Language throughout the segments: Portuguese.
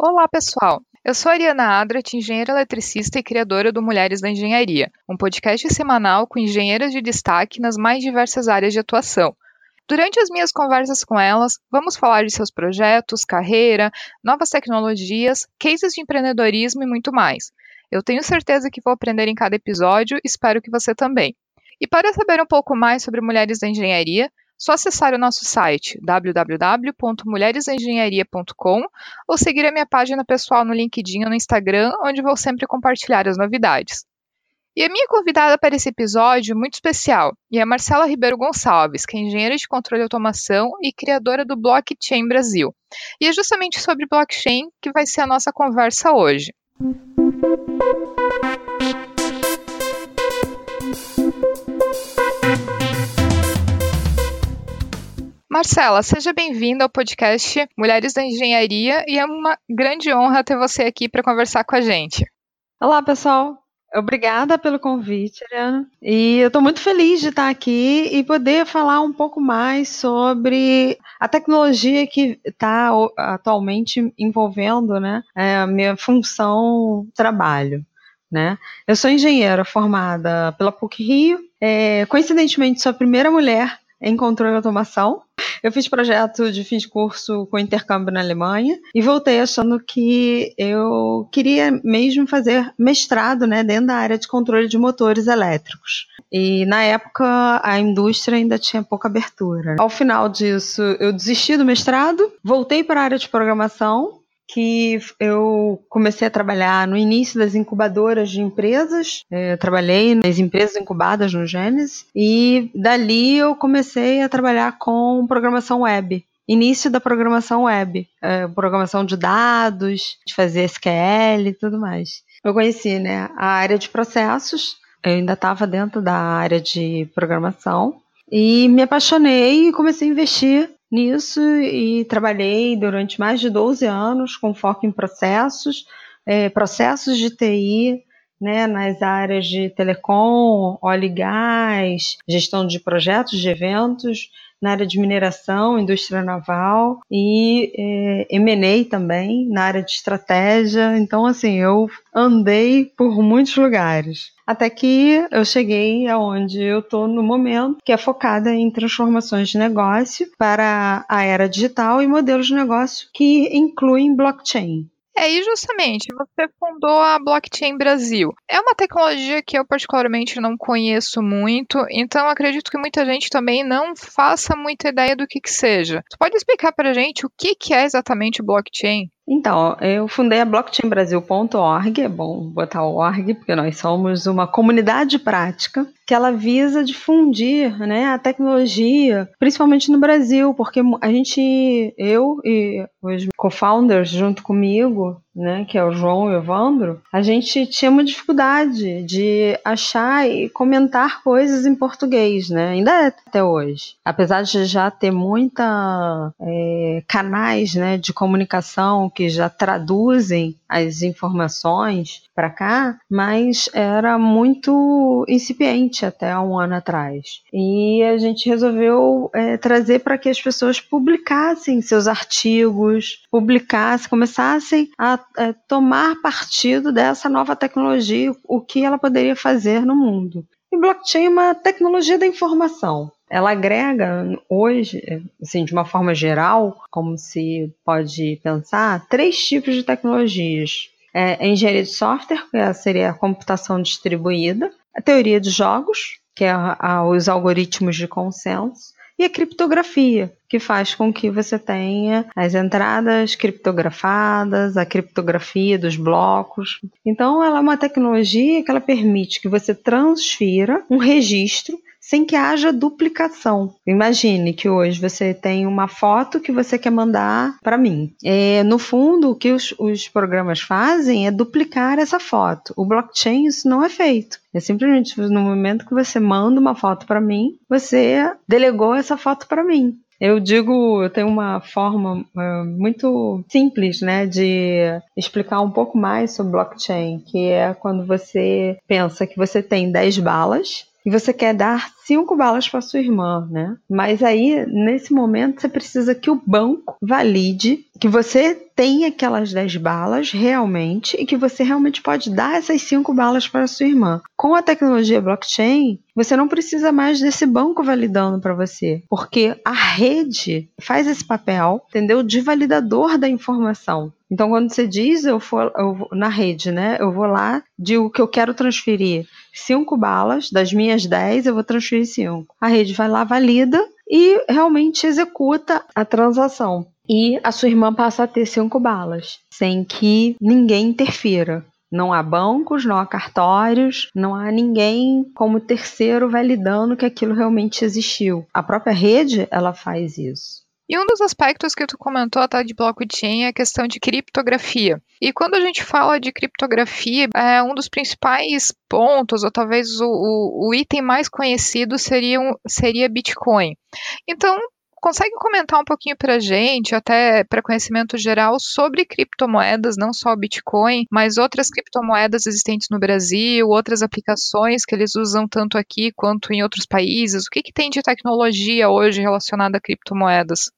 Olá, pessoal! Eu sou Ariana Adrat, engenheira eletricista e criadora do Mulheres da Engenharia, um podcast semanal com engenheiras de destaque nas mais diversas áreas de atuação. Durante as minhas conversas com elas, vamos falar de seus projetos, carreira, novas tecnologias, cases de empreendedorismo e muito mais. Eu tenho certeza que vou aprender em cada episódio, espero que você também. E para saber um pouco mais sobre Mulheres da Engenharia, só acessar o nosso site www.mulheresengenharia.com ou seguir a minha página pessoal no LinkedIn ou no Instagram, onde vou sempre compartilhar as novidades. E a minha convidada para esse episódio muito especial é a Marcela Ribeiro Gonçalves, que é engenheira de controle e automação e criadora do Blockchain Brasil. E é justamente sobre blockchain que vai ser a nossa conversa hoje. Marcela, seja bem-vinda ao podcast Mulheres da Engenharia e é uma grande honra ter você aqui para conversar com a gente. Olá, pessoal. Obrigada pelo convite, Ariana. E eu estou muito feliz de estar aqui e poder falar um pouco mais sobre a tecnologia que está atualmente envolvendo né, é, a minha função trabalho. Né? Eu sou engenheira formada pela PUC Rio. É, coincidentemente, sou a primeira mulher em controle de automação. Eu fiz projeto de fim de curso com intercâmbio na Alemanha e voltei achando que eu queria mesmo fazer mestrado né, dentro da área de controle de motores elétricos. E na época a indústria ainda tinha pouca abertura. Ao final disso, eu desisti do mestrado, voltei para a área de programação que eu comecei a trabalhar no início das incubadoras de empresas. É, eu trabalhei nas empresas incubadas no Gênesis e dali eu comecei a trabalhar com programação web. Início da programação web, é, programação de dados, de fazer SQL e tudo mais. Eu conheci né, a área de processos, eu ainda estava dentro da área de programação e me apaixonei e comecei a investir nisso e trabalhei durante mais de 12 anos com foco em processos, é, processos de TI, né, nas áreas de telecom, óleo e gás, gestão de projetos de eventos, na área de mineração, indústria naval e é, M&A também, na área de estratégia. Então, assim, eu andei por muitos lugares. Até que eu cheguei aonde eu estou no momento, que é focada em transformações de negócio para a era digital e modelos de negócio que incluem blockchain. É, e justamente, você fundou a Blockchain Brasil. É uma tecnologia que eu particularmente não conheço muito, então acredito que muita gente também não faça muita ideia do que que seja. Você pode explicar para a gente o que que é exatamente blockchain? Então, eu fundei a blockchainbrasil.org, é bom botar o org, porque nós somos uma comunidade prática que ela visa difundir né, a tecnologia, principalmente no Brasil, porque a gente, eu e os co-founders junto comigo, né, que é o João e o Evandro, a gente tinha uma dificuldade de achar e comentar coisas em português, né? Ainda é até hoje. Apesar de já ter muita é, canais né, de comunicação que já traduzem as informações para cá, mas era muito incipiente até um ano atrás. E a gente resolveu é, trazer para que as pessoas publicassem seus artigos, publicassem, começassem a é, tomar partido dessa nova tecnologia, o que ela poderia fazer no mundo. E blockchain é uma tecnologia da informação. Ela agrega hoje, assim, de uma forma geral, como se pode pensar, três tipos de tecnologias. É, a engenharia de software, que seria a computação distribuída, a teoria de jogos, que é a, a, os algoritmos de consenso, e a criptografia, que faz com que você tenha as entradas criptografadas, a criptografia dos blocos. Então, ela é uma tecnologia que ela permite que você transfira um registro sem que haja duplicação. Imagine que hoje você tem uma foto que você quer mandar para mim. É, no fundo, o que os, os programas fazem é duplicar essa foto. O blockchain isso não é feito. É simplesmente no momento que você manda uma foto para mim, você delegou essa foto para mim. Eu digo, eu tenho uma forma uh, muito simples, né, de explicar um pouco mais sobre blockchain, que é quando você pensa que você tem 10 balas e você quer dar cinco balas para sua irmã, né? Mas aí, nesse momento, você precisa que o banco valide que você tem aquelas 10 balas realmente e que você realmente pode dar essas 5 balas para sua irmã. Com a tecnologia blockchain, você não precisa mais desse banco validando para você, porque a rede faz esse papel, entendeu? De validador da informação. Então, quando você diz eu for eu na rede, né? Eu vou lá, digo que eu quero transferir cinco balas, das minhas 10, eu vou transferir cinco. A rede vai lá, valida e realmente executa a transação e a sua irmã passa a ter cinco balas, sem que ninguém interfira. Não há bancos, não há cartórios, não há ninguém como terceiro validando que aquilo realmente existiu. A própria rede, ela faz isso. E um dos aspectos que tu comentou, tá, de blockchain é a questão de criptografia. E quando a gente fala de criptografia, é um dos principais pontos, ou talvez o, o, o item mais conhecido seria, seria Bitcoin. Então, consegue comentar um pouquinho para a gente, até para conhecimento geral, sobre criptomoedas, não só Bitcoin, mas outras criptomoedas existentes no Brasil, outras aplicações que eles usam tanto aqui quanto em outros países? O que, que tem de tecnologia hoje relacionada a criptomoedas?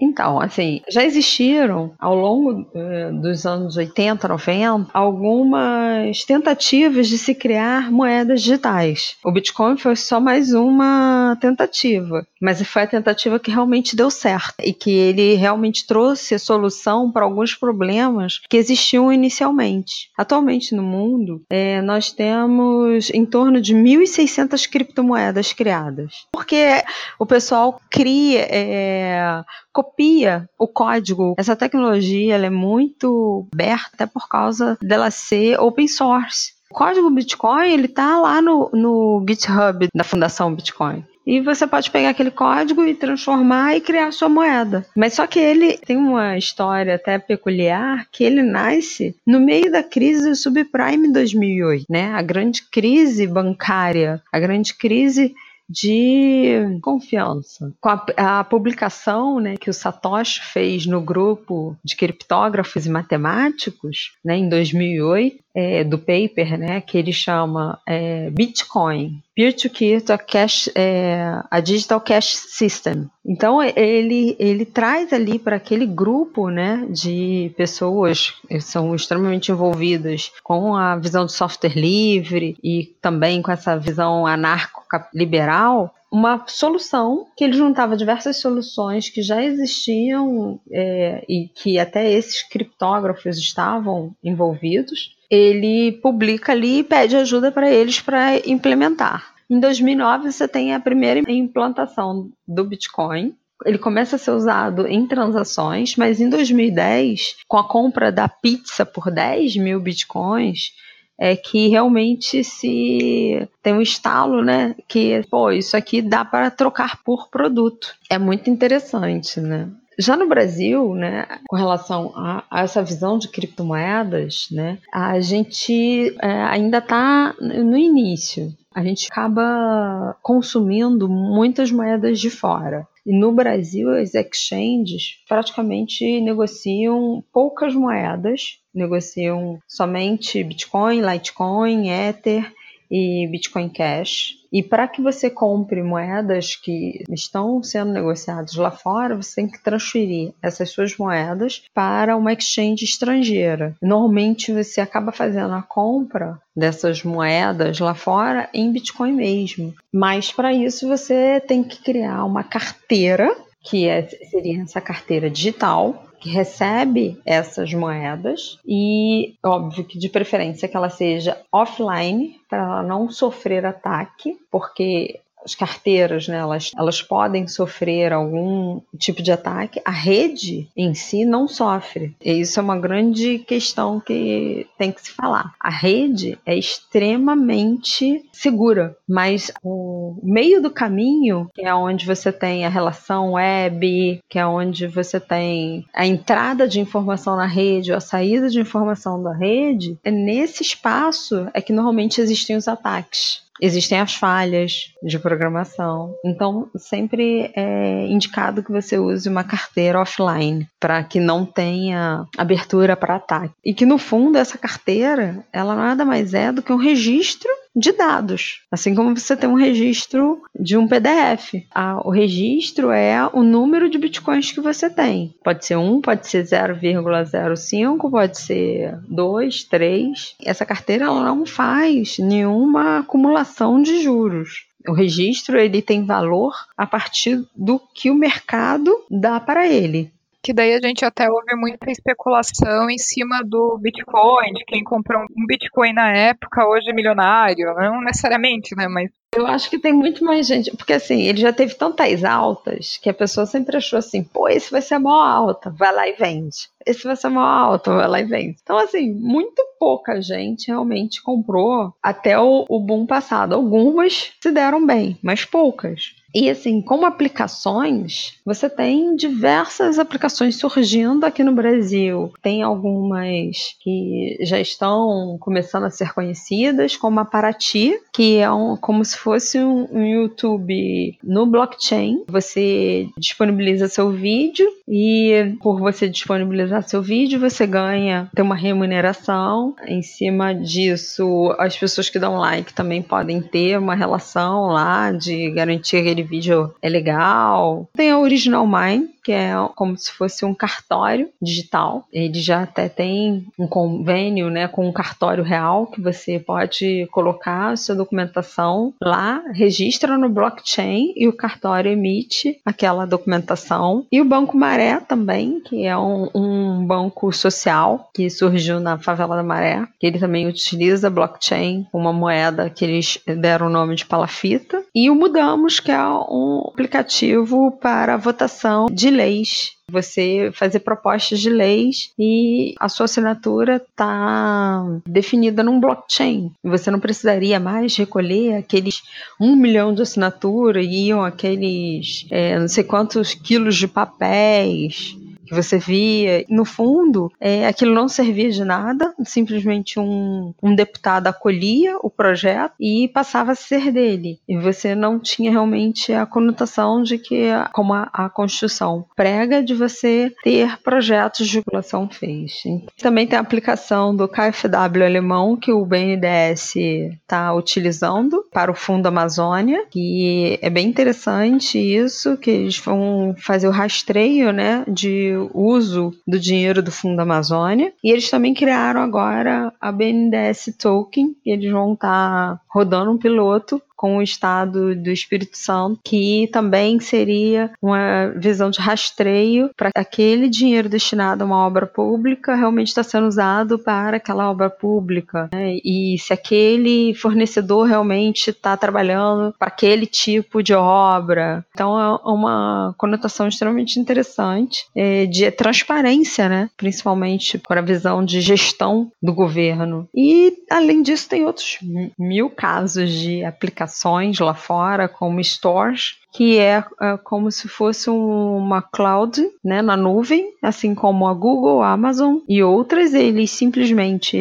Então, assim, já existiram ao longo eh, dos anos 80, 90, algumas tentativas de se criar moedas digitais. O Bitcoin foi só mais uma tentativa, mas foi a tentativa que realmente deu certo e que ele realmente trouxe solução para alguns problemas que existiam inicialmente. Atualmente no mundo, eh, nós temos em torno de 1.600 criptomoedas criadas, porque o pessoal cria. Eh, copia o código. Essa tecnologia ela é muito aberta até por causa dela ser open source. O código Bitcoin ele tá lá no, no GitHub da Fundação Bitcoin. E você pode pegar aquele código e transformar e criar sua moeda. Mas só que ele tem uma história até peculiar que ele nasce no meio da crise do subprime 2008, né? A grande crise bancária, a grande crise de confiança. Com a, a, publicação né, que o Satoshi fez no grupo de criptógrafos e matemáticos né, em 2008, é, do paper, né, que ele chama é, Bitcoin, Peer-to-Peer to cash, é, a Digital Cash System. Então ele, ele traz ali para aquele grupo né, de pessoas que são extremamente envolvidas com a visão de software livre e também com essa visão anarco-liberal, uma solução que ele juntava diversas soluções que já existiam é, e que até esses criptógrafos estavam envolvidos ele publica ali e pede ajuda para eles para implementar. Em 2009 você tem a primeira implantação do Bitcoin. Ele começa a ser usado em transações, mas em 2010, com a compra da pizza por 10 mil bitcoins, é que realmente se tem um estalo, né? Que, pô, isso aqui dá para trocar por produto. É muito interessante, né? Já no Brasil, né, com relação a, a essa visão de criptomoedas, né, a gente é, ainda está no início. A gente acaba consumindo muitas moedas de fora. E no Brasil, as exchanges praticamente negociam poucas moedas, negociam somente Bitcoin, Litecoin, Ether e Bitcoin Cash. E para que você compre moedas que estão sendo negociadas lá fora, você tem que transferir essas suas moedas para uma exchange estrangeira. Normalmente você acaba fazendo a compra dessas moedas lá fora em Bitcoin mesmo. Mas para isso você tem que criar uma carteira, que é, seria essa carteira digital, que recebe essas moedas e óbvio que de preferência que ela seja offline para ela não sofrer ataque, porque as carteiras, né, elas, elas podem sofrer algum tipo de ataque, a rede em si não sofre. E isso é uma grande questão que tem que se falar. A rede é extremamente segura, mas o meio do caminho, que é onde você tem a relação web, que é onde você tem a entrada de informação na rede ou a saída de informação da rede, é nesse espaço é que normalmente existem os ataques existem as falhas de programação. Então, sempre é indicado que você use uma carteira offline para que não tenha abertura para ataque. E que no fundo essa carteira, ela nada mais é do que um registro de dados, assim como você tem um registro de um PDF. Ah, o registro é o número de bitcoins que você tem. Pode ser 1, pode ser 0,05, pode ser 2, 3. Essa carteira não faz nenhuma acumulação de juros. O registro ele tem valor a partir do que o mercado dá para ele que daí a gente até ouve muita especulação em cima do Bitcoin, de quem comprou um Bitcoin na época hoje é milionário, não necessariamente, né, mas eu acho que tem muito mais gente, porque assim, ele já teve tantas altas que a pessoa sempre achou assim, pô, esse vai ser a maior alta, vai lá e vende. Esse vai ser a maior alta, vai lá e vende. Então, assim, muito pouca gente realmente comprou até o, o boom passado. Algumas se deram bem, mas poucas. E assim, como aplicações, você tem diversas aplicações surgindo aqui no Brasil. Tem algumas que já estão começando a ser conhecidas, como a Paraty, que é um, como se fosse um, um YouTube no blockchain. Você disponibiliza seu vídeo e por você disponibilizar seu vídeo, você ganha, tem uma remuneração. Em cima disso, as pessoas que dão like também podem ter uma relação lá de garantir aquele vídeo é legal. Tem a Original Mine, que é como se fosse um cartório digital. Ele já até tem um convênio né, com um cartório real que você pode colocar a sua documentação lá, registra no blockchain e o cartório emite aquela documentação. E o Banco Maré também, que é um, um banco social que surgiu na favela da Maré, que ele também utiliza blockchain, uma moeda que eles deram o nome de palafita. E o Mudamos, que é um aplicativo para votação de leis você fazer propostas de leis e a sua assinatura está definida num blockchain. Você não precisaria mais recolher aqueles um milhão de assinaturas e aqueles é, não sei quantos quilos de papéis que você via. No fundo, é, aquilo não servia de nada, simplesmente um, um deputado acolhia o projeto e passava a ser dele. E você não tinha realmente a conotação de que, como a, a Constituição prega, de você ter projetos de população fez. Também tem a aplicação do KfW alemão que o BNDES está utilizando para o Fundo Amazônia, que é bem interessante isso, que eles vão fazer o rastreio né, de uso do dinheiro do Fundo Amazônia. E eles também criaram agora a BNDES Token, e eles vão estar tá rodando um piloto com o estado do Espírito Santo, que também seria uma visão de rastreio para aquele dinheiro destinado a uma obra pública realmente está sendo usado para aquela obra pública. Né? E se aquele fornecedor realmente está trabalhando para aquele tipo de obra. Então é uma conotação extremamente interessante é, de transparência, né? principalmente para a visão de gestão do governo. E além disso, tem outros mil casos de aplicação aplicações lá fora, como stores, que é, é, como se fosse uma cloud né, na nuvem, assim como a Google, a Amazon e outras. Eles simplesmente,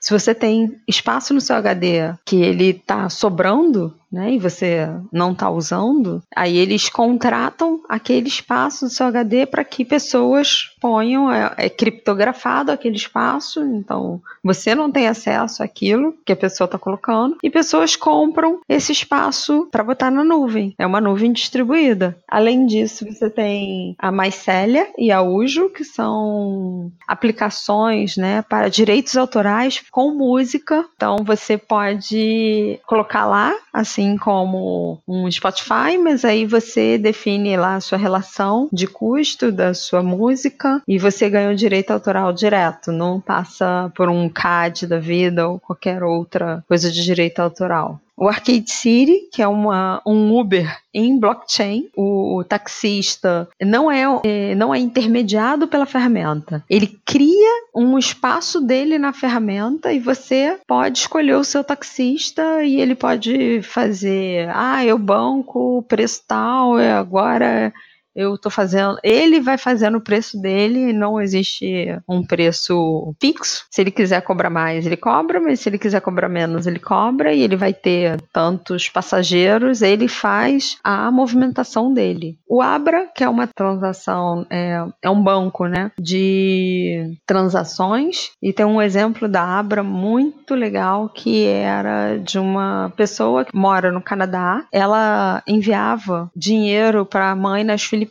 se você tem espaço no seu HD que ele está sobrando, né, e você não está usando, aí eles contratam aquele espaço do seu HD para que pessoas ponham, é, é, criptografado aquele espaço, então você não tem acesso àquilo que a pessoa está colocando, e pessoas compram esse espaço para botar na nuvem. É uma nuvem distribuída. Além disso, você tem a Mycelia e a Ujo, que são aplicações né, para direitos autorais com música. Então você pode colocar lá, assim como um Spotify, mas aí você define lá a sua relação de custo da sua música e você ganha o direito autoral direto, não passa por um CAD da vida ou qualquer outra coisa de direito autoral o Arcade City, que é uma, um Uber em blockchain. O, o taxista não é, é, não é intermediado pela ferramenta. Ele cria um espaço dele na ferramenta e você pode escolher o seu taxista e ele pode fazer, ah, eu banco preço tal, agora eu tô fazendo, ele vai fazendo o preço dele, não existe um preço fixo. Se ele quiser cobrar mais, ele cobra, mas se ele quiser cobrar menos, ele cobra e ele vai ter tantos passageiros, ele faz a movimentação dele. O Abra, que é uma transação, é, é um banco, né, de transações e tem um exemplo da Abra muito legal que era de uma pessoa que mora no Canadá. Ela enviava dinheiro para a mãe nas Filipinas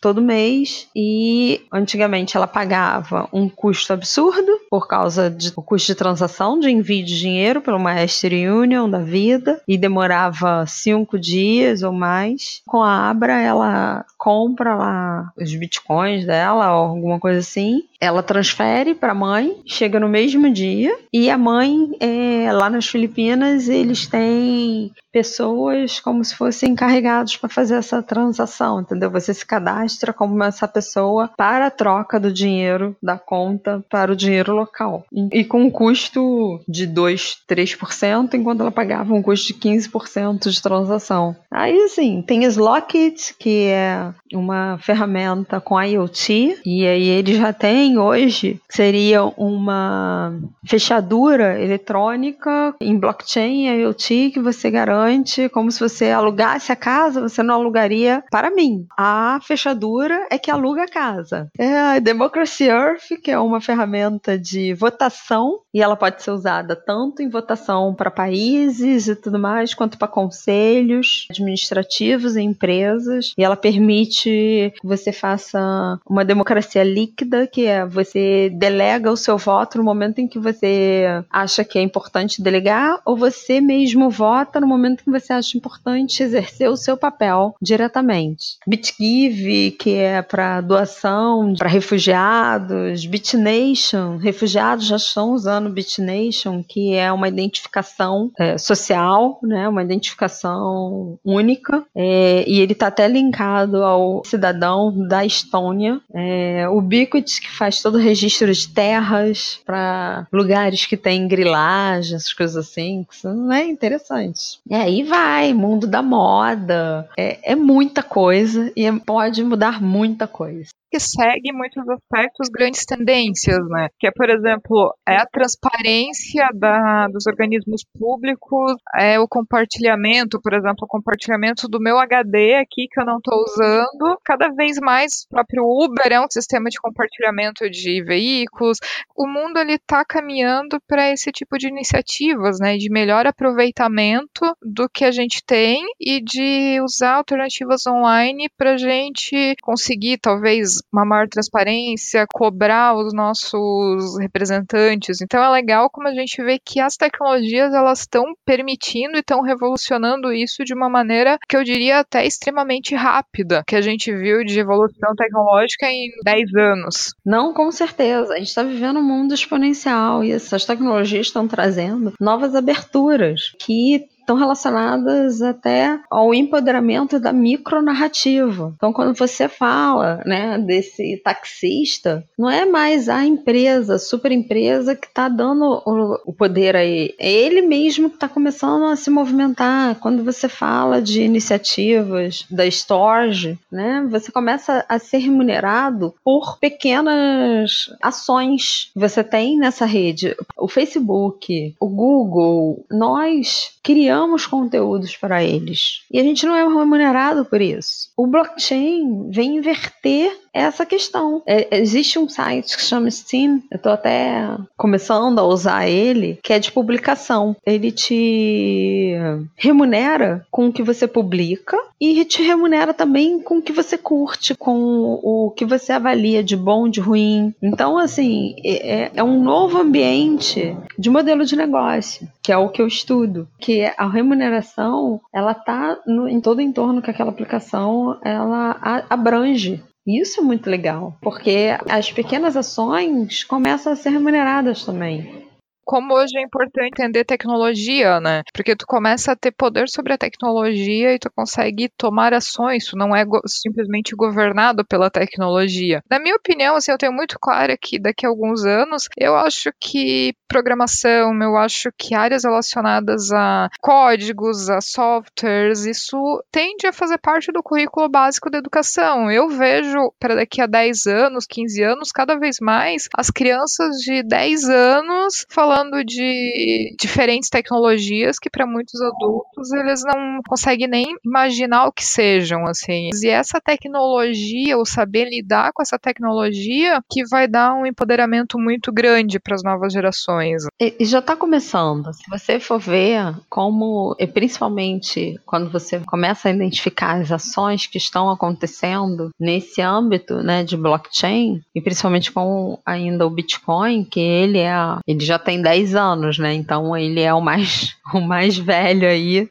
todo mês e antigamente ela pagava um custo absurdo por causa do custo de transação de envio de dinheiro pelo Master Union da vida e demorava cinco dias ou mais. Com a Abra ela compra lá os bitcoins dela ou alguma coisa assim ela transfere para a mãe, chega no mesmo dia, e a mãe, é, lá nas Filipinas, eles têm pessoas como se fossem encarregados para fazer essa transação, entendeu? Você se cadastra como essa pessoa para a troca do dinheiro da conta para o dinheiro local. E, e com um custo de 2, 3%, enquanto ela pagava um custo de 15% de transação. Aí, assim, tem Slockit, que é uma ferramenta com IoT, e aí ele já tem hoje, seria uma fechadura eletrônica em blockchain IoT que você garante como se você alugasse a casa, você não alugaria para mim. A fechadura é que aluga a casa. É a Democracy Earth, que é uma ferramenta de votação e ela pode ser usada tanto em votação para países e tudo mais, quanto para conselhos administrativos e empresas. E ela permite que você faça uma democracia líquida, que é você delega o seu voto no momento em que você acha que é importante delegar, ou você mesmo vota no momento que você acha importante exercer o seu papel diretamente. BitGive, que é para doação para refugiados, BitNation, refugiados já estão usando BitNation, que é uma identificação é, social, né, uma identificação única, é, e ele está até linkado ao cidadão da Estônia. É, o Biquit, que faz todo o registro de terras para lugares que tem grilagem, essas coisas assim. Isso não é interessante. E aí vai, mundo da moda. É, é muita coisa e pode mudar muita coisa que segue muitos aspectos grandes tendências, né? Que é, por exemplo, é a transparência da, dos organismos públicos, é o compartilhamento, por exemplo, o compartilhamento do meu HD aqui que eu não estou usando. Cada vez mais, o próprio Uber é um sistema de compartilhamento de veículos. O mundo ele está caminhando para esse tipo de iniciativas, né? De melhor aproveitamento do que a gente tem e de usar alternativas online para a gente conseguir, talvez, uma maior transparência, cobrar os nossos representantes. Então é legal como a gente vê que as tecnologias elas estão permitindo e estão revolucionando isso de uma maneira que eu diria até extremamente rápida, que a gente viu de evolução tecnológica em 10 anos. Não, com certeza. A gente está vivendo um mundo exponencial e essas tecnologias estão trazendo novas aberturas que estão relacionadas até ao empoderamento da micronarrativa. Então, quando você fala né, desse taxista, não é mais a empresa, a super empresa que está dando o, poder aí. É ele mesmo que está começando a se movimentar. Quando você fala de iniciativas da Storage, né, você começa a ser remunerado por pequenas ações que você tem nessa rede. O Facebook, o Google, nós criamos conteúdos para eles. E a gente não é remunerado por isso. O blockchain vem inverter essa questão. É, existe um site que chama Steam, eu estou até começando a usar ele, que é de publicação. Ele te remunera com o que você publica e te remunera também com o que você curte, com o que você avalia de bom, de ruim. Então, assim, é, é um novo ambiente de modelo de negócio, que é o que eu estudo, que a remuneração ela está em todo o entorno que aquela aplicação ela abrange. Isso é muito legal, porque as pequenas ações começam a ser remuneradas também. Como hoje é importante entender tecnologia, né? Porque tu começa a ter poder sobre a tecnologia e tu consegue tomar ações, tu não é go simplesmente governado pela tecnologia. Na minha opinião, assim, eu tenho muito claro que daqui a alguns anos, eu acho que programação, eu acho que áreas relacionadas a códigos, a softwares, isso tende a fazer parte do currículo básico da educação. Eu vejo para daqui a 10 anos, 15 anos, cada vez mais as crianças de 10 anos falando de diferentes tecnologias que para muitos adultos eles não conseguem nem imaginar o que sejam, assim. E essa tecnologia, o saber lidar com essa tecnologia, que vai dar um empoderamento muito grande para as novas gerações. E já está começando. Se você for ver como, e principalmente quando você começa a identificar as ações que estão acontecendo nesse âmbito, né, de blockchain, e principalmente com ainda o Bitcoin, que ele é, ele já tem 10 anos, né? Então ele é o mais o mais velho aí.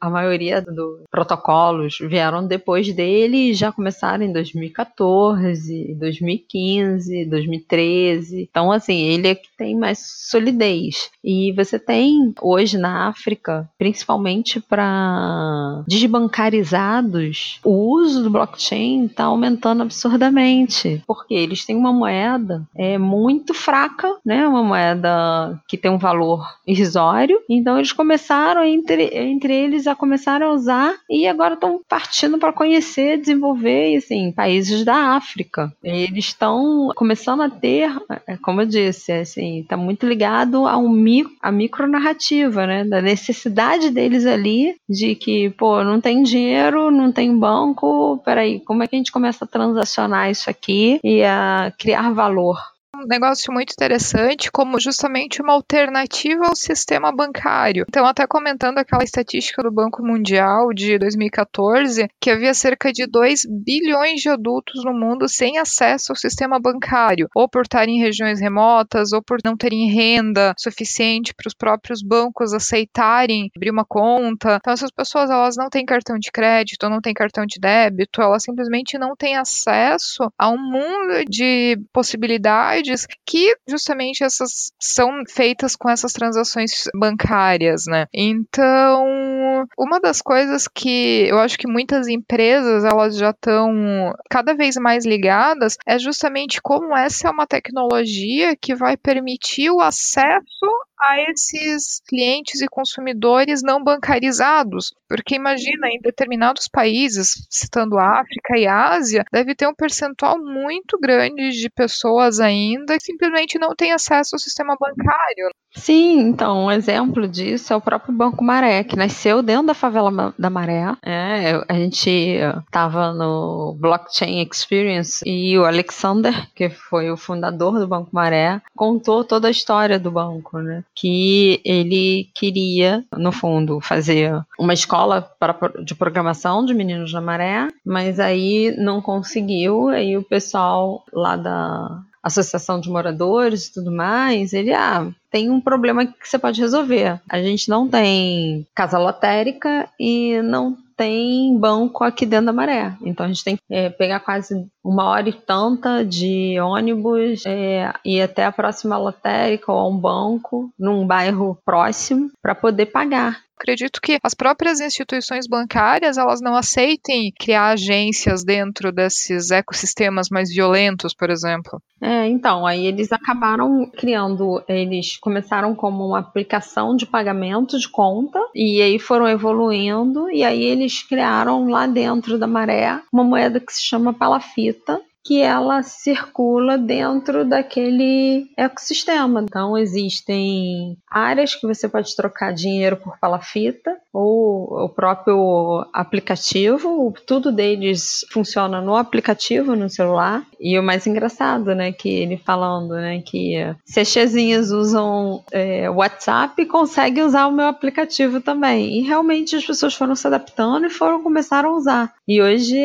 A maioria dos protocolos vieram depois dele e já começaram em 2014, 2015, 2013. Então assim, ele é que tem mais solidez. E você tem hoje na África, principalmente para desbancarizados, o uso do blockchain está aumentando absurdamente, porque eles têm uma moeda é muito fraca, né? Uma moeda que tem um valor irrisório. Então eles começaram entre, entre eles a começar a usar e agora estão partindo para conhecer, desenvolver, assim, países da África. Eles estão começando a ter, é, como eu disse, assim, está muito ligado a um micro, a micronarrativa, né? Da necessidade deles ali de que, pô, não tem dinheiro, não tem banco, peraí, como é que a gente começa a transacionar isso aqui e a criar valor? Um negócio muito interessante como justamente uma alternativa ao sistema bancário. Então, até comentando aquela estatística do Banco Mundial de 2014, que havia cerca de 2 bilhões de adultos no mundo sem acesso ao sistema bancário, ou por estarem em regiões remotas, ou por não terem renda suficiente para os próprios bancos aceitarem abrir uma conta. Então, essas pessoas elas não têm cartão de crédito, não têm cartão de débito, elas simplesmente não têm acesso a um mundo de possibilidades que justamente essas são feitas com essas transações bancárias, né? Então, uma das coisas que eu acho que muitas empresas elas já estão cada vez mais ligadas é justamente como essa é uma tecnologia que vai permitir o acesso a esses clientes e consumidores não bancarizados. Porque imagina, em determinados países, citando África e Ásia, deve ter um percentual muito grande de pessoas ainda que simplesmente não têm acesso ao sistema bancário. Sim, então, um exemplo disso é o próprio Banco Maré, que nasceu dentro da favela da Maré. É, a gente estava no Blockchain Experience e o Alexander, que foi o fundador do Banco Maré, contou toda a história do banco, né? Que ele queria, no fundo, fazer uma escola de programação de meninos da Maré, mas aí não conseguiu, aí o pessoal lá da associação de moradores e tudo mais, ele, ah, tem um problema que você pode resolver. A gente não tem casa lotérica e não tem banco aqui dentro da maré. Então a gente tem que é, pegar quase uma hora e tanta de ônibus é, ir até a próxima lotérica ou a um banco num bairro próximo para poder pagar. Acredito que as próprias instituições bancárias elas não aceitem criar agências dentro desses ecossistemas mais violentos, por exemplo. É, então, aí eles acabaram criando, eles começaram como uma aplicação de pagamento de conta e aí foram evoluindo e aí eles criaram lá dentro da maré uma moeda que se chama palafita que ela circula dentro daquele ecossistema. Então existem áreas que você pode trocar dinheiro por palafita ou o próprio aplicativo, tudo deles funciona no aplicativo no celular. E o mais engraçado, né, que ele falando, né, que se as chezinhas usam é, WhatsApp, consegue usar o meu aplicativo também. E realmente as pessoas foram se adaptando e foram começar a usar. E hoje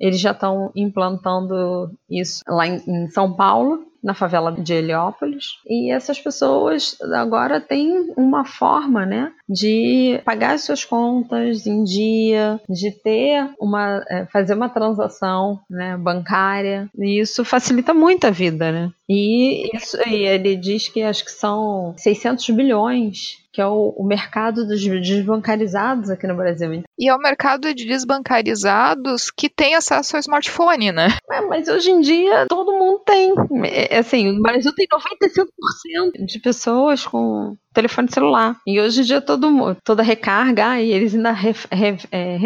eles já estão implantando isso lá em, em São Paulo na favela de Heliópolis. E essas pessoas agora têm uma forma, né, de pagar as suas contas em dia, de ter uma, é, fazer uma transação, né, bancária. E isso facilita muito a vida, né? E, isso, e ele diz que acho que são 600 bilhões que é o, o, mercado dos desbancarizados aqui no Brasil. E é o mercado de desbancarizados que tem acesso ao smartphone, né? É, mas hoje em dia todo mundo tem. É, é assim, o Brasil tem 95% de pessoas com telefone celular. E hoje em dia todo, toda recarga, e eles ainda re, re, é,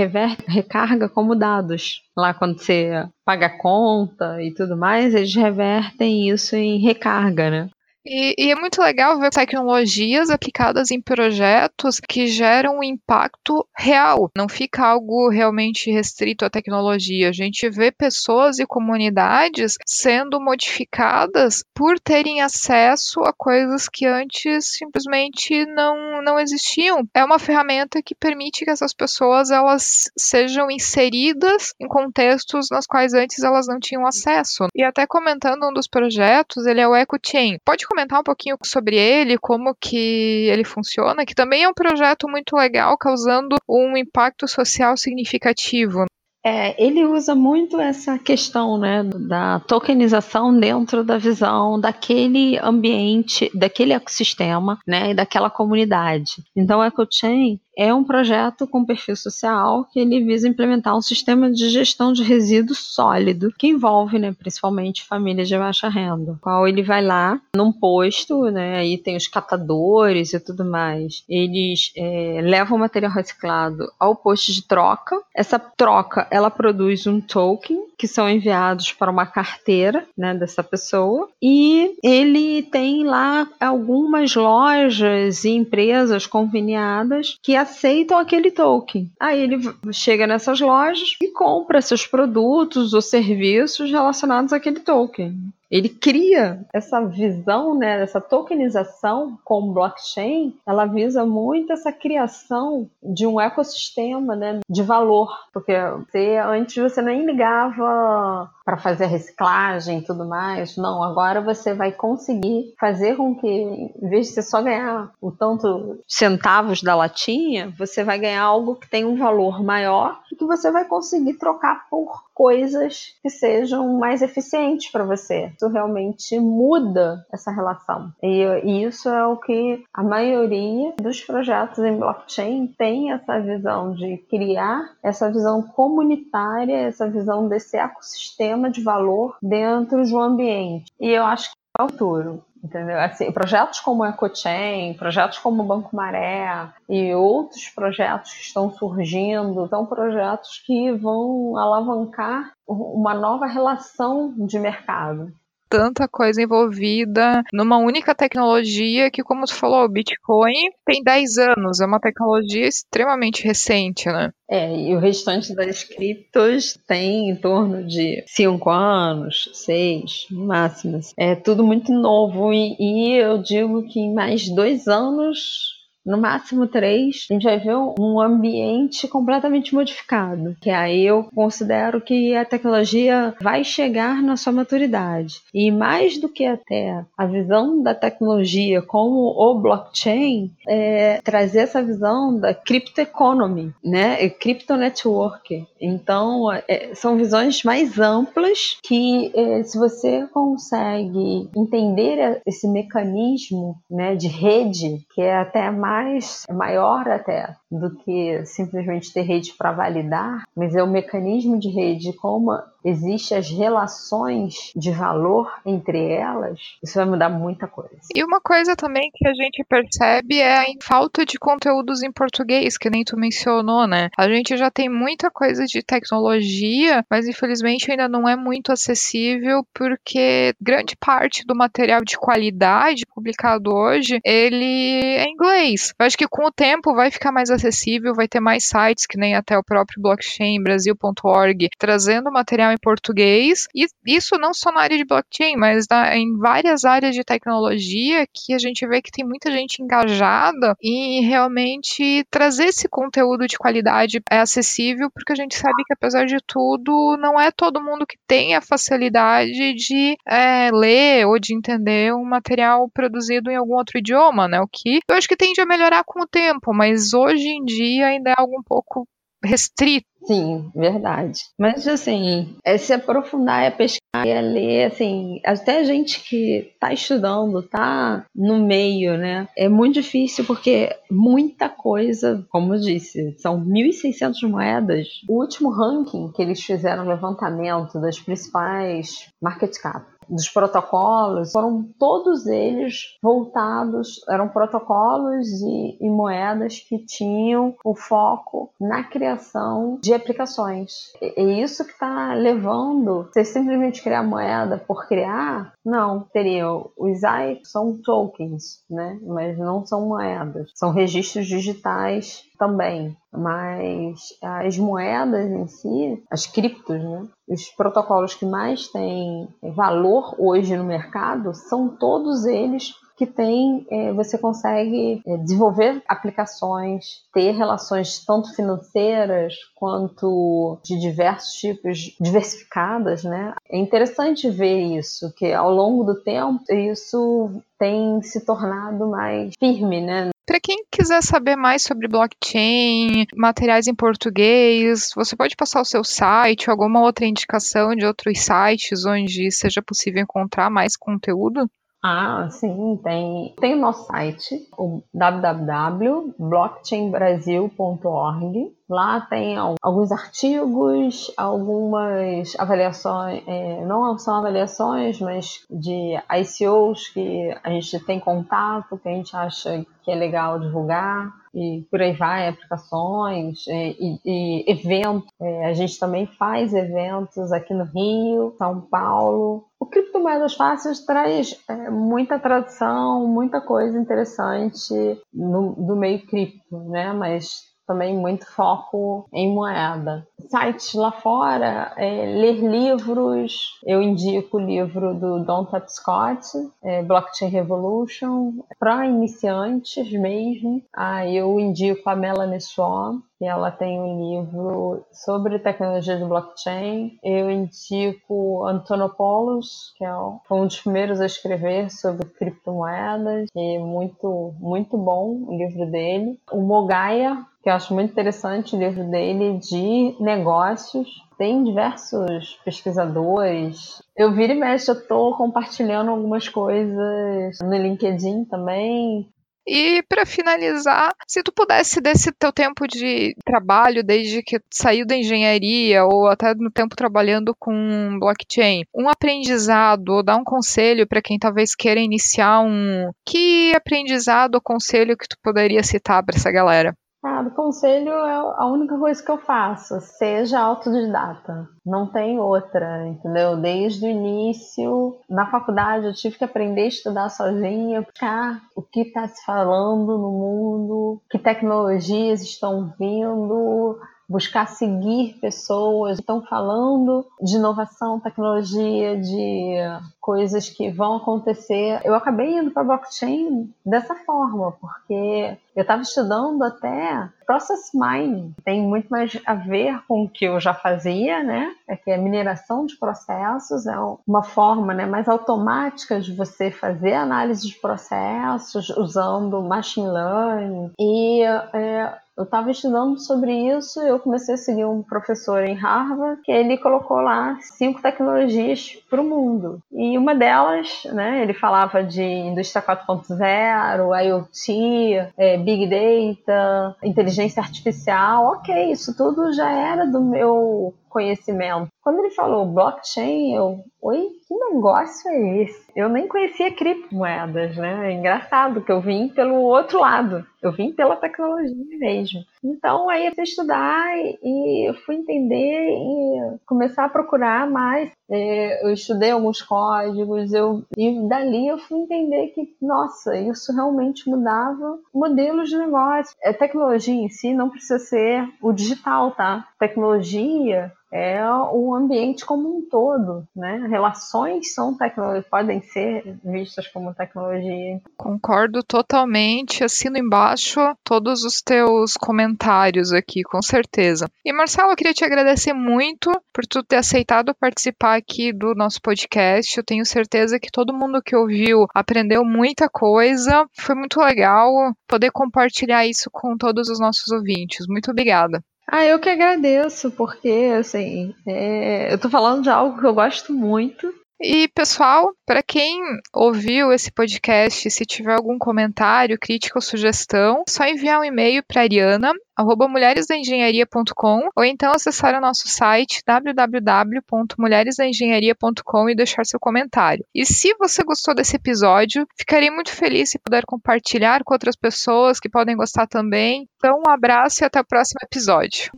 recarga como dados. Lá quando você paga a conta e tudo mais, eles revertem isso em recarga, né? E, e, é muito legal ver tecnologias aplicadas em projetos que geram um impacto real. Não fica algo realmente restrito à tecnologia. A gente vê pessoas e comunidades sendo modificadas por terem acesso a coisas que antes simplesmente não, não existiam. É uma ferramenta que permite que essas pessoas elas sejam inseridas em contextos nos quais antes elas não tinham acesso. E até comentando um dos projetos, ele é o EcoChain. Pode comentar um pouquinho sobre ele, como que ele funciona, que também é um projeto muito legal, causando um impacto social significativo. É, ele usa muito essa questão né, da tokenização dentro da visão daquele ambiente, daquele ecossistema né, e daquela comunidade. Então, o EcoChain é um projeto com perfil social que ele visa implementar um sistema de gestão de resíduos sólido que envolve, né, principalmente famílias de baixa renda. Qual ele vai lá num posto, né, aí tem os catadores e tudo mais. Eles é, levam o material reciclado ao posto de troca. Essa troca ela produz um token que são enviados para uma carteira, né, dessa pessoa e ele tem lá algumas lojas e empresas conveniadas que aceitam aquele token. Aí ele chega nessas lojas e compra seus produtos ou serviços relacionados àquele token ele cria essa visão, né, essa tokenização com blockchain, ela visa muito essa criação de um ecossistema, né, de valor, porque você, antes você nem ligava para fazer reciclagem e tudo mais. Não, agora você vai conseguir fazer com que, em vez de você só ganhar o tanto centavos da latinha, você vai ganhar algo que tem um valor maior e que você vai conseguir trocar por coisas que sejam mais eficientes para você. Realmente muda essa relação. E, e isso é o que a maioria dos projetos em blockchain tem essa visão de criar essa visão comunitária, essa visão desse ecossistema sistema de valor dentro de um ambiente. E eu acho que é o futuro. Entendeu? Assim, projetos como o EcoChain, projetos como o Banco Maré e outros projetos que estão surgindo, são projetos que vão alavancar uma nova relação de mercado tanta coisa envolvida numa única tecnologia que, como tu falou, o Bitcoin tem 10 anos, é uma tecnologia extremamente recente, né? É, e o restante das criptos tem em torno de 5 anos, 6 máximas. É tudo muito novo e, e eu digo que em mais dois anos no máximo três, a gente vai ver um ambiente completamente modificado. Que aí eu considero que a tecnologia vai chegar na sua maturidade. E mais do que até a visão da tecnologia como o blockchain, é trazer essa visão da crypto economy, né? Crypto network. Então, é, são visões mais amplas que, é, se você consegue entender esse mecanismo né, de rede, que é até mais mais, é maior até do que simplesmente ter rede para validar, mas é o mecanismo de rede, como existem as relações de valor entre elas, isso vai mudar muita coisa. E uma coisa também que a gente percebe é a falta de conteúdos em português, que nem tu mencionou, né? A gente já tem muita coisa de tecnologia, mas infelizmente ainda não é muito acessível porque grande parte do material de qualidade publicado hoje, ele é inglês. Eu acho que com o tempo vai ficar mais acessível, vai ter mais sites, que nem até o próprio blockchain, brasil.org, trazendo material em português, e isso não só na área de blockchain, mas na, em várias áreas de tecnologia que a gente vê que tem muita gente engajada em realmente trazer esse conteúdo de qualidade é acessível, porque a gente sabe que apesar de tudo, não é todo mundo que tem a facilidade de é, ler ou de entender um material produzido em algum outro idioma, né? O que eu acho que tende a melhorar com o tempo, mas hoje em dia ainda é algo um pouco restrito. Sim, verdade. Mas assim, é se aprofundar e pesquisar a ler, assim, até a gente que está estudando, está no meio, né? É muito difícil porque muita coisa, como eu disse, são 1.600 moedas. O último ranking que eles fizeram, levantamento das principais market cap dos protocolos, foram todos eles voltados, eram protocolos e, e, moedas que tinham o foco na criação de aplicações. E isso que está levando, você simplesmente criar moeda por criar, não, teria os AI são tokens, né? Mas não são moedas, são registros digitais também, mas as moedas em si, as criptos, né? Os protocolos que mais têm valor hoje no mercado são todos eles que tem, é, você consegue é, desenvolver aplicações, ter relações tanto financeiras quanto de diversos tipos, diversificadas, né? É interessante ver isso, que ao longo do tempo isso tem se tornado mais firme, né? Para quem quiser saber mais sobre blockchain, materiais em português, você pode passar o seu site, alguma outra indicação de outros sites onde seja possível encontrar mais conteúdo? Ah, sim, tem. Tem o nosso site, o www.blockchainbrasil.org. Lá tem alguns artigos, algumas avaliações, é, não são avaliações, mas de ICOs que a gente tem contato, que a gente acha que é legal divulgar e por aí vai, aplicações é, e, e eventos. É, a gente também faz eventos aqui no Rio, São Paulo. O Criptomoedas Fáceis traz é, muita tradução, muita coisa interessante no, do meio cripto, né? Mas também muito foco em moeda. Sites lá fora, é, ler livros, eu indico o livro do Don Tapscott, é, Blockchain Revolution, para iniciantes mesmo. Ah, eu indico a Melanie Shaw, que ela tem um livro sobre tecnologia de blockchain. Eu indico Antonopoulos, que é um dos primeiros a escrever sobre criptomoedas, e muito, muito bom o livro dele. O Mogaya, que eu acho muito interessante o livro dele de negócios. Tem diversos pesquisadores. Eu viro e mexo, eu estou compartilhando algumas coisas no LinkedIn também. E para finalizar, se tu pudesse desse teu tempo de trabalho, desde que saiu da engenharia ou até no tempo trabalhando com blockchain, um aprendizado ou dar um conselho para quem talvez queira iniciar um, que aprendizado ou conselho que tu poderia citar para essa galera? Ah, do conselho é a única coisa que eu faço, seja autodidata. Não tem outra, entendeu? Desde o início, na faculdade, eu tive que aprender a estudar sozinha, buscar o que está se falando no mundo, que tecnologias estão vindo, buscar seguir pessoas que estão falando de inovação, tecnologia, de coisas que vão acontecer. Eu acabei indo para blockchain dessa forma, porque eu estava estudando até process mining, tem muito mais a ver com o que eu já fazia, né? É que a mineração de processos é uma forma né, mais automática de você fazer análise de processos usando machine learning. E é, eu estava estudando sobre isso e eu comecei a seguir um professor em Harvard que ele colocou lá cinco tecnologias para o mundo. E uma delas, né, ele falava de indústria 4.0, IoT, é, Big Data, inteligência artificial. Ok, isso tudo já era do meu conhecimento. Quando ele falou blockchain, eu, oi, que negócio é esse? Eu nem conhecia criptomoedas, né? É engraçado que eu vim pelo outro lado. Eu vim pela tecnologia mesmo. Então aí eu fui estudar e eu fui entender e começar a procurar mais. É, eu estudei alguns códigos, eu, e dali eu fui entender que, nossa, isso realmente mudava modelos de negócio. A tecnologia em si não precisa ser o digital, tá? Tecnologia é o ambiente como um todo, né? Relações são tecnologia, podem ser vistas como tecnologia. Concordo totalmente, assino embaixo todos os teus comentários aqui, com certeza. E Marcelo, eu queria te agradecer muito por tu ter aceitado participar aqui do nosso podcast. Eu tenho certeza que todo mundo que ouviu aprendeu muita coisa. Foi muito legal poder compartilhar isso com todos os nossos ouvintes. Muito obrigada. Ah, eu que agradeço, porque, assim, é... eu tô falando de algo que eu gosto muito e, pessoal, para quem ouviu esse podcast, se tiver algum comentário, crítica ou sugestão, é só enviar um e-mail para Ariana, arroba mulheresdaengenharia.com ou então acessar o nosso site www.mulheresdaengenharia.com e deixar seu comentário. E se você gostou desse episódio, ficarei muito feliz se puder compartilhar com outras pessoas que podem gostar também. Então, um abraço e até o próximo episódio.